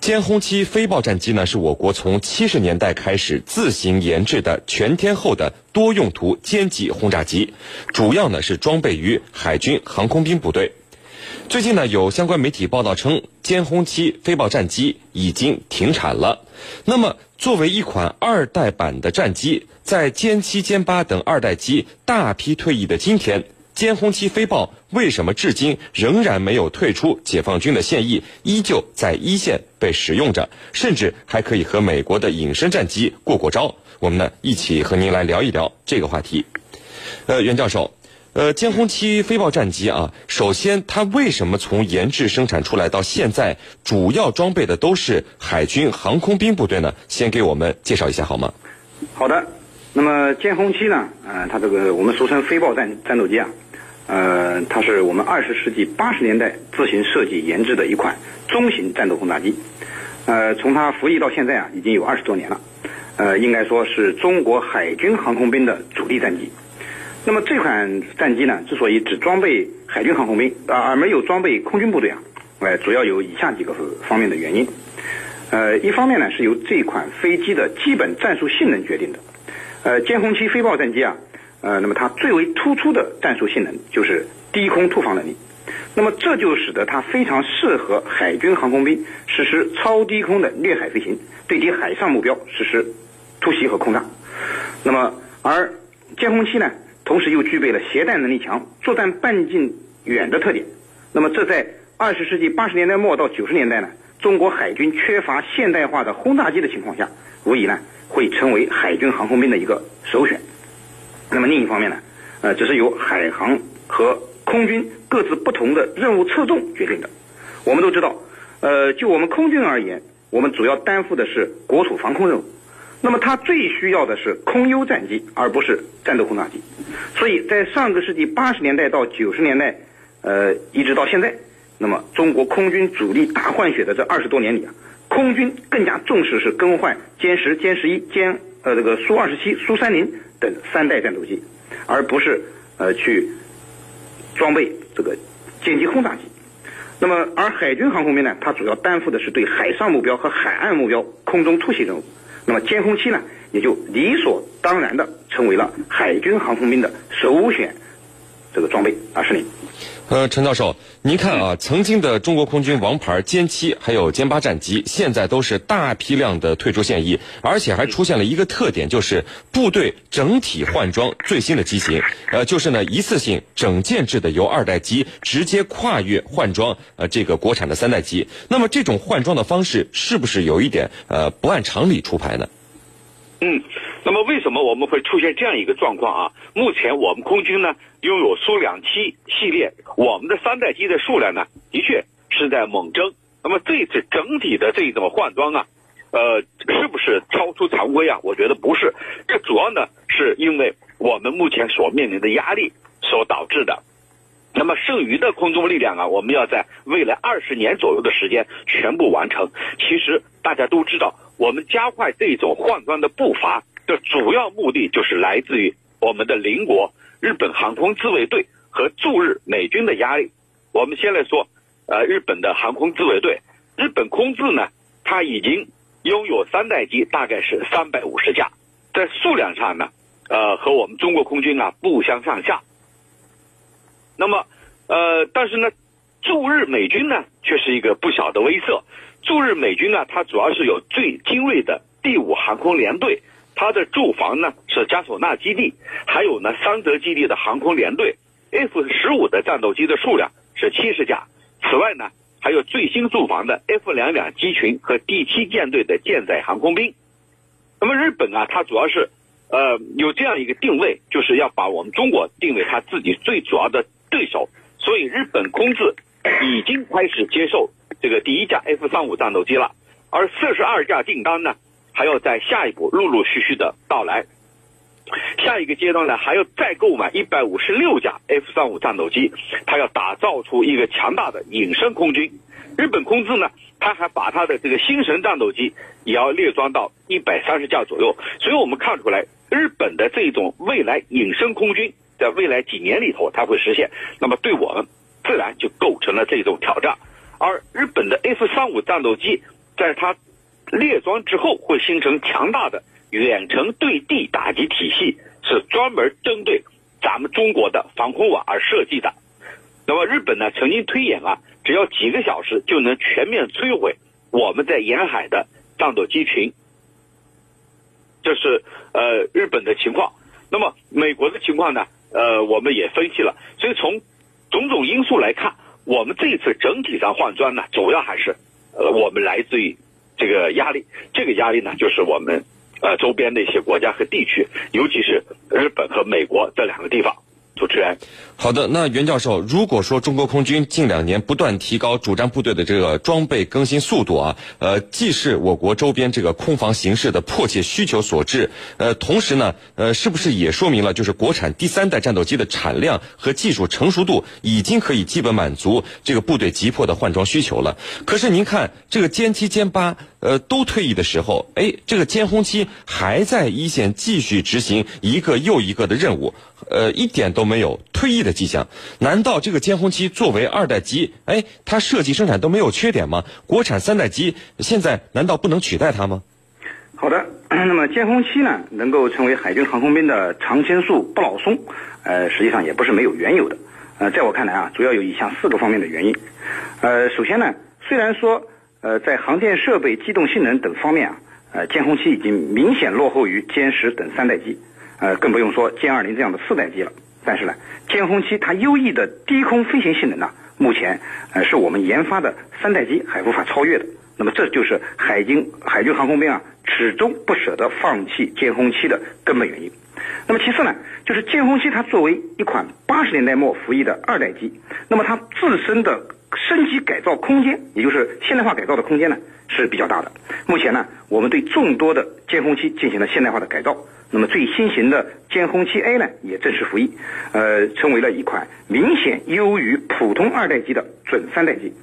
歼轰七飞豹战机呢，是我国从七十年代开始自行研制的全天候的多用途歼击轰炸机，主要呢是装备于海军航空兵部队。最近呢，有相关媒体报道称，歼轰七飞豹战机已经停产了。那么，作为一款二代版的战机，在歼七、歼八等二代机大批退役的今天。歼轰七飞豹为什么至今仍然没有退出解放军的现役，依旧在一线被使用着，甚至还可以和美国的隐身战机过过招？我们呢一起和您来聊一聊这个话题。呃，袁教授，呃，歼轰七飞豹战机啊，首先它为什么从研制生产出来到现在，主要装备的都是海军航空兵部队呢？先给我们介绍一下好吗？好的，那么歼轰七呢，呃，它这个我们俗称飞豹战战斗机啊。呃，它是我们二十世纪八十年代自行设计研制的一款中型战斗轰炸机。呃，从它服役到现在啊，已经有二十多年了。呃，应该说是中国海军航空兵的主力战机。那么这款战机呢，之所以只装备海军航空兵啊，而没有装备空军部队啊，呃，主要有以下几个方面的原因。呃，一方面呢，是由这款飞机的基本战术性能决定的。呃，歼轰七飞豹战机啊。呃，那么它最为突出的战术性能就是低空突防能力，那么这就使得它非常适合海军航空兵实施超低空的掠海飞行，对敌海上目标实施突袭和空炸。那么，而歼轰七呢，同时又具备了携带能力强、作战半径远的特点。那么，这在二十世纪八十年代末到九十年代呢，中国海军缺乏现代化的轰炸机的情况下，无疑呢会成为海军航空兵的一个首选。那么另一方面呢，呃，这是由海航和空军各自不同的任务侧重决定的。我们都知道，呃，就我们空军而言，我们主要担负的是国土防空任务。那么它最需要的是空优战机，而不是战斗轰炸机。所以在上个世纪八十年代到九十年代，呃，一直到现在，那么中国空军主力大换血的这二十多年里啊，空军更加重视是更换歼十、歼十一、歼呃这个苏二十七、苏三零。等三代战斗机，而不是呃去装备这个歼击轰炸机。那么，而海军航空兵呢，它主要担负的是对海上目标和海岸目标空中突袭任务。那么，歼轰七呢，也就理所当然的成为了海军航空兵的首选这个装备啊，是你。呃，陈教授，您看啊，曾经的中国空军王牌歼七还有歼八战机，现在都是大批量的退出现役，而且还出现了一个特点，就是部队整体换装最新的机型，呃，就是呢一次性整建制的由二代机直接跨越换装呃这个国产的三代机。那么这种换装的方式是不是有一点呃不按常理出牌呢？嗯。那么为什么我们会出现这样一个状况啊？目前我们空军呢拥有苏两七系列，我们的三代机的数量呢的确是在猛增。那么这次整体的这种换装啊，呃，是不是超出常规啊？我觉得不是，这主要呢是因为我们目前所面临的压力所导致的。那么剩余的空中力量啊，我们要在未来二十年左右的时间全部完成。其实大家都知道，我们加快这种换装的步伐。的主要目的就是来自于我们的邻国日本航空自卫队和驻日美军的压力。我们先来说，呃，日本的航空自卫队，日本空自呢，它已经拥有三代机，大概是三百五十架，在数量上呢，呃，和我们中国空军啊不相上下。那么，呃，但是呢，驻日美军呢，却是一个不小的威慑。驻日美军啊，它主要是有最精锐的第五航空联队。它的驻防呢是加索纳基地，还有呢桑德基地的航空联队，F 十五的战斗机的数量是七十架。此外呢，还有最新驻防的 F 两两机群和第七舰队的舰载航空兵。那么日本啊，它主要是呃有这样一个定位，就是要把我们中国定为它自己最主要的对手。所以日本空自已经开始接受这个第一架 F 三五战斗机了，而四十二架订单呢。还要在下一步陆陆续续的到来，下一个阶段呢，还要再购买一百五十六架 F 三五战斗机，它要打造出一个强大的隐身空军。日本空自呢，它还把它的这个星神战斗机也要列装到一百三十架左右。所以我们看出来，日本的这种未来隐身空军在未来几年里头它会实现，那么对我们自然就构成了这种挑战。而日本的 F 三五战斗机。在它列装之后会形成强大的远程对地打击体系，是专门针对咱们中国的防空网而设计的。那么日本呢，曾经推演啊，只要几个小时就能全面摧毁我们在沿海的战斗机群。这是呃日本的情况。那么美国的情况呢？呃，我们也分析了。所以从种种因素来看，我们这次整体上换砖呢，主要还是呃我们来自于这个压力。这个压力呢，就是我们呃周边的一些国家和地区，尤其是日本和美国这两个地方。主持人，好的。那袁教授，如果说中国空军近两年不断提高主战部队的这个装备更新速度啊，呃，既是我国周边这个空防形势的迫切需求所致，呃，同时呢，呃，是不是也说明了就是国产第三代战斗机的产量和技术成熟度已经可以基本满足这个部队急迫的换装需求了？可是您看，这个歼七、歼八，呃，都退役的时候，哎，这个歼轰七还在一线继续执行一个又一个的任务。呃，一点都没有退役的迹象。难道这个歼轰七作为二代机，哎，它设计生产都没有缺点吗？国产三代机现在难道不能取代它吗？好的，那么歼轰七呢，能够成为海军航空兵的常青树不老松，呃，实际上也不是没有缘由的。呃，在我看来啊，主要有以下四个方面的原因。呃，首先呢，虽然说呃在航电设备、机动性能等方面啊，呃歼轰七已经明显落后于歼十等三代机。呃，更不用说歼二零这样的四代机了。但是呢，歼轰七它优异的低空飞行性能呢，目前呃是我们研发的三代机还无法超越的。那么这就是海军海军航空兵啊始终不舍得放弃歼轰七的根本原因。那么其次呢，就是歼轰七它作为一款八十年代末服役的二代机，那么它自身的升级改造空间，也就是现代化改造的空间呢是比较大的。目前呢，我们对众多的歼轰七进行了现代化的改造。那么最新型的歼轰七 A 呢，也正式服役，呃，成为了一款明显优于普通二代机的准三代机。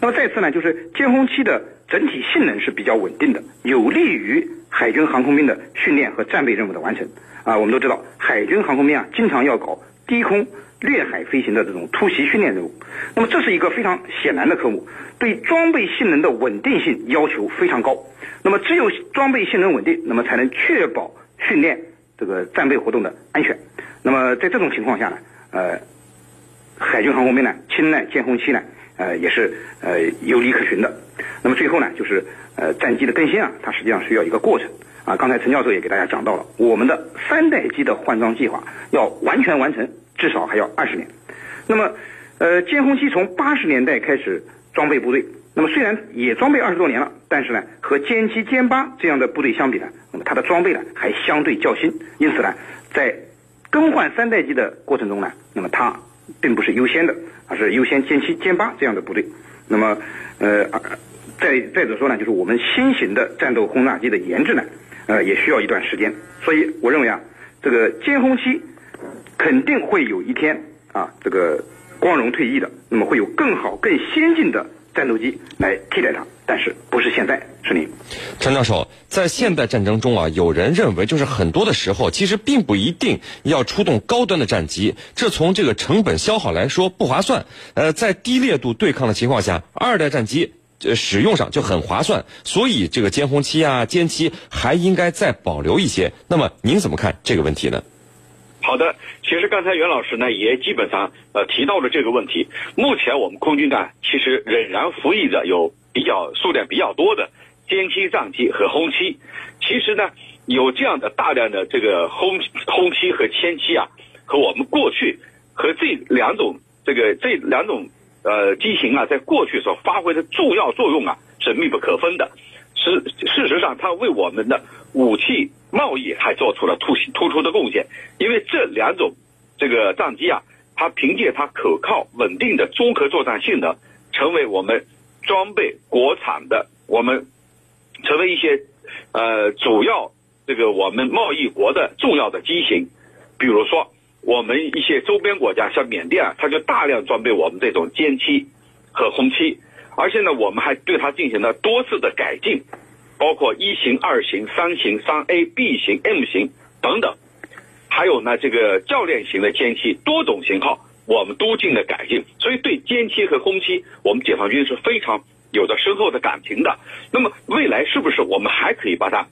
那么再次呢，就是歼轰七的整体性能是比较稳定的，有利于海军航空兵的训练和战备任务的完成。啊，我们都知道，海军航空兵啊，经常要搞低空掠海飞行的这种突袭训练任务。那么这是一个非常显然的科目，对装备性能的稳定性要求非常高。那么只有装备性能稳定，那么才能确保。训练这个战备活动的安全，那么在这种情况下呢，呃，海军航空兵呢青睐歼轰七呢，呃也是呃有理可循的。那么最后呢，就是呃战机的更新啊，它实际上需要一个过程啊。刚才陈教授也给大家讲到了，我们的三代机的换装计划要完全完成，至少还要二十年。那么呃歼轰七从八十年代开始装备部队。那么虽然也装备二十多年了，但是呢，和歼七、歼八这样的部队相比呢，那么它的装备呢还相对较新，因此呢，在更换三代机的过程中呢，那么它并不是优先的，而是优先歼七、歼八这样的部队。那么，呃，再再者说呢，就是我们新型的战斗轰炸机的研制呢，呃，也需要一段时间。所以我认为啊，这个歼轰七肯定会有一天啊，这个光荣退役的，那么会有更好、更先进的。战斗机来替代它，但是不是现在，是您。陈教授，在现代战争中啊，有人认为，就是很多的时候，其实并不一定要出动高端的战机，这从这个成本消耗来说不划算。呃，在低烈度对抗的情况下，二代战机呃使用上就很划算，所以这个歼轰七啊、歼七还应该再保留一些。那么您怎么看这个问题呢？好的，其实刚才袁老师呢也基本上呃提到了这个问题。目前我们空军呢其实仍然服役着有比较数量比较多的歼七战机和轰七。其实呢有这样的大量的这个轰轰七和歼七啊，和我们过去和这两种这个这两种呃机型啊，在过去所发挥的重要作用啊是密不可分的。事事实上，它为我们的武器。贸易还做出了突突出的贡献，因为这两种这个战机啊，它凭借它可靠稳定的综合作战性能，成为我们装备国产的我们成为一些呃主要这个我们贸易国的重要的机型。比如说，我们一些周边国家像缅甸啊，它就大量装备我们这种歼七和轰七，而且呢，我们还对它进行了多次的改进。包括一型、二型、三型、三 A、B 型、M 型等等，还有呢，这个教练型的歼七多种型号，我们都进了改进。所以对歼七和轰七，我们解放军是非常有着深厚的感情的。那么未来是不是我们还可以把它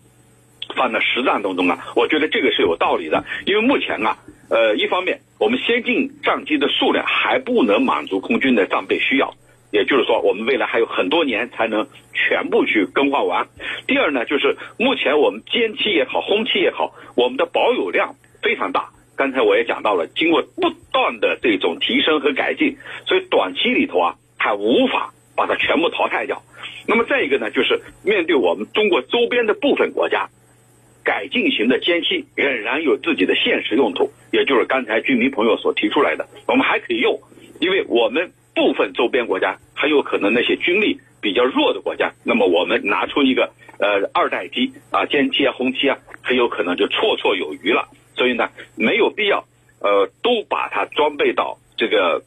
放到实战当中啊？我觉得这个是有道理的，因为目前啊，呃，一方面我们先进战机的数量还不能满足空军的战备需要。也就是说，我们未来还有很多年才能全部去更换完。第二呢，就是目前我们歼七也好，轰七也好，我们的保有量非常大。刚才我也讲到了，经过不断的这种提升和改进，所以短期里头啊，还无法把它全部淘汰掉。那么再一个呢，就是面对我们中国周边的部分国家，改进型的歼七仍然有自己的现实用途，也就是刚才居民朋友所提出来的，我们还可以用，因为我们。部分周边国家很有可能那些军力比较弱的国家，那么我们拿出一个呃二代机啊歼七啊轰七啊，很有可能就绰绰有余了。所以呢，没有必要呃都把它装备到这个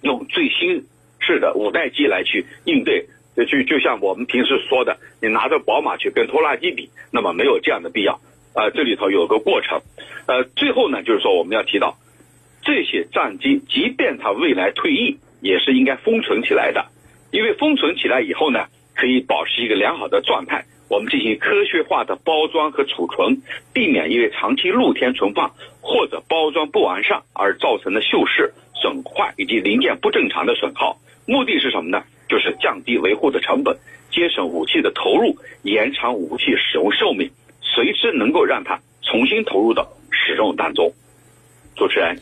用最新式的五代机来去应对，就就像我们平时说的，你拿着宝马去跟拖拉机比，那么没有这样的必要。呃，这里头有个过程。呃，最后呢，就是说我们要提到这些战机，即便它未来退役。也是应该封存起来的，因为封存起来以后呢，可以保持一个良好的状态，我们进行科学化的包装和储存，避免因为长期露天存放或者包装不完善而造成的锈蚀、损坏以及零件不正常的损耗。目的是什么呢？就是降低维护的成本，节省武器的投入，延长武器使用寿命，随时能够让它重新投入到使用当中。主持人。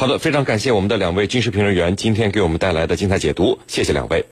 好的，非常感谢我们的两位军事评论员今天给我们带来的精彩解读，谢谢两位。